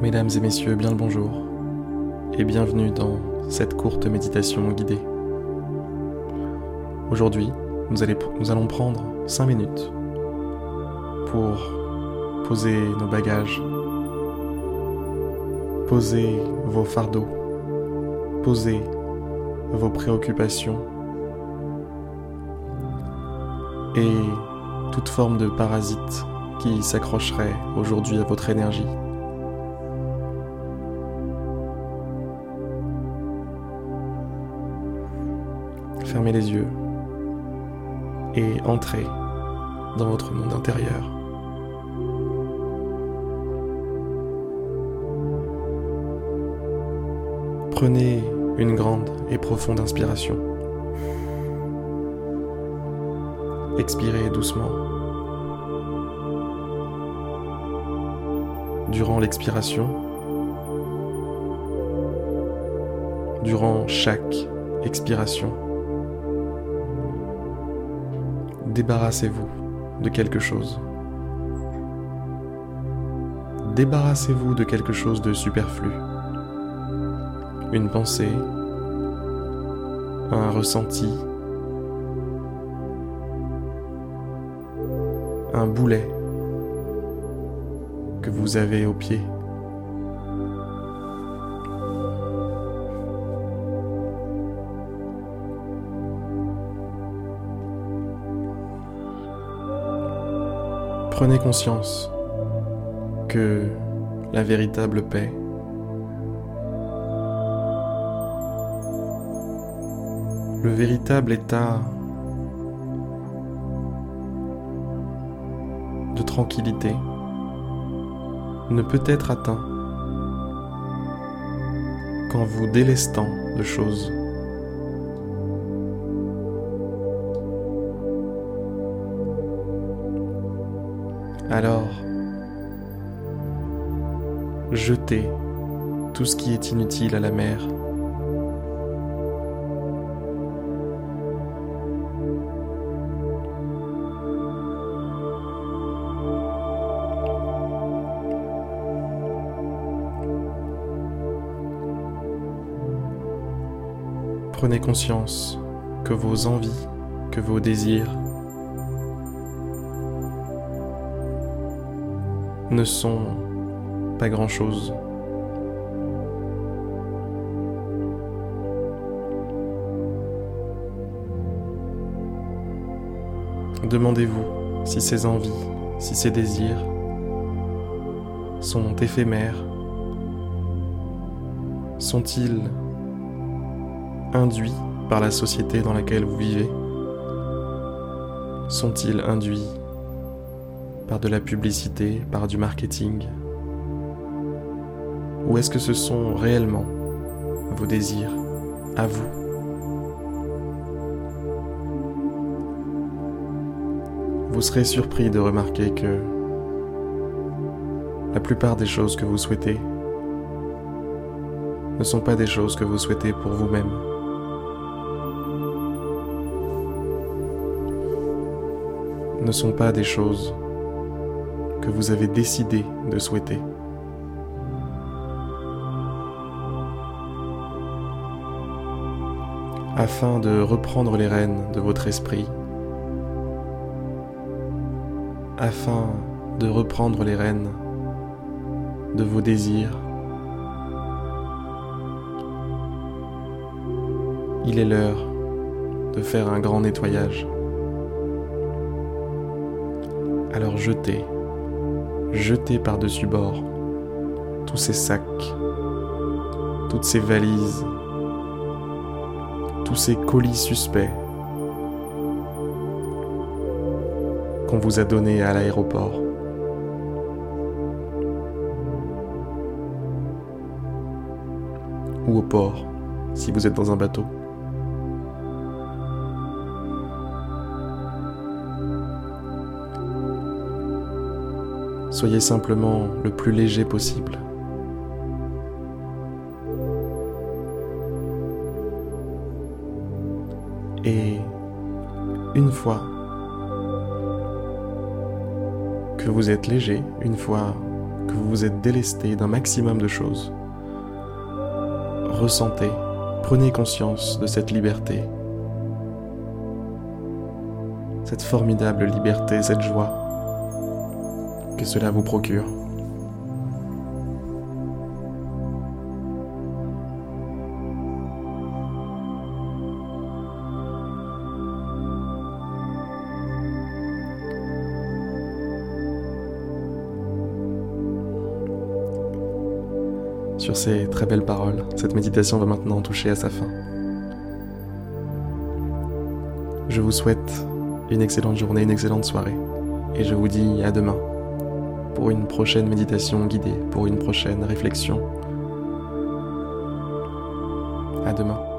Mesdames et messieurs, bien le bonjour et bienvenue dans cette courte méditation guidée. Aujourd'hui, nous, allons prendre 5 minutes pour poser nos bagages, poser vos fardeaux, poser vos préoccupations et toute forme de parasite qui s'accrocherait aujourd'hui à votre énergie. Fermez les yeux et entrez dans votre monde intérieur. Prenez une grande et profonde inspiration. Expirez doucement. Durant l'expiration, durant chaque expiration, débarrassez-vous de quelque chose. Débarrassez-vous de quelque chose de superflu. Une pensée, un ressenti, un boulet que vous avez au pied. Prenez conscience que la véritable paix le véritable état de tranquillité ne peut être atteint qu'en vous délestant de choses. Alors, jetez tout ce qui est inutile à la mer. Prenez conscience que vos envies, que vos désirs ne sont pas grand-chose. Demandez-vous si ces envies, si ces désirs sont éphémères, sont-ils induits par la société dans laquelle vous vivez? Sont-ils induits par de la publicité, par du marketing Ou est-ce que ce sont réellement vos désirs à vous? Vous serez surpris de remarquer que la plupart des choses que vous souhaitez ne sont pas des choses que vous souhaitez pour vous-même. Ne sont pas des choses que vous avez décidé de souhaiter. Afin de reprendre les rênes de votre esprit, afin de reprendre les rênes de vos désirs, il est l'heure de faire un grand nettoyage. Alors jetez jeter par-dessus bord tous ces sacs, toutes ces valises, tous ces colis suspects qu'on vous a donnés à l'aéroport. Ou au port, si vous êtes dans un bateau. Soyez simplement le plus léger possible. Et une fois que vous êtes léger, une fois que vous vous êtes délesté d'un maximum de choses. Ressentez, prenez conscience de cette liberté, cette formidable liberté, cette joie que cela vous procure. Sur ces très belles paroles, cette méditation va maintenant toucher à sa fin. Je vous souhaite une excellente journée, une excellente soirée, et je vous dis à demain pour une prochaine méditation guidée, pour une prochaine réflexion. À demain.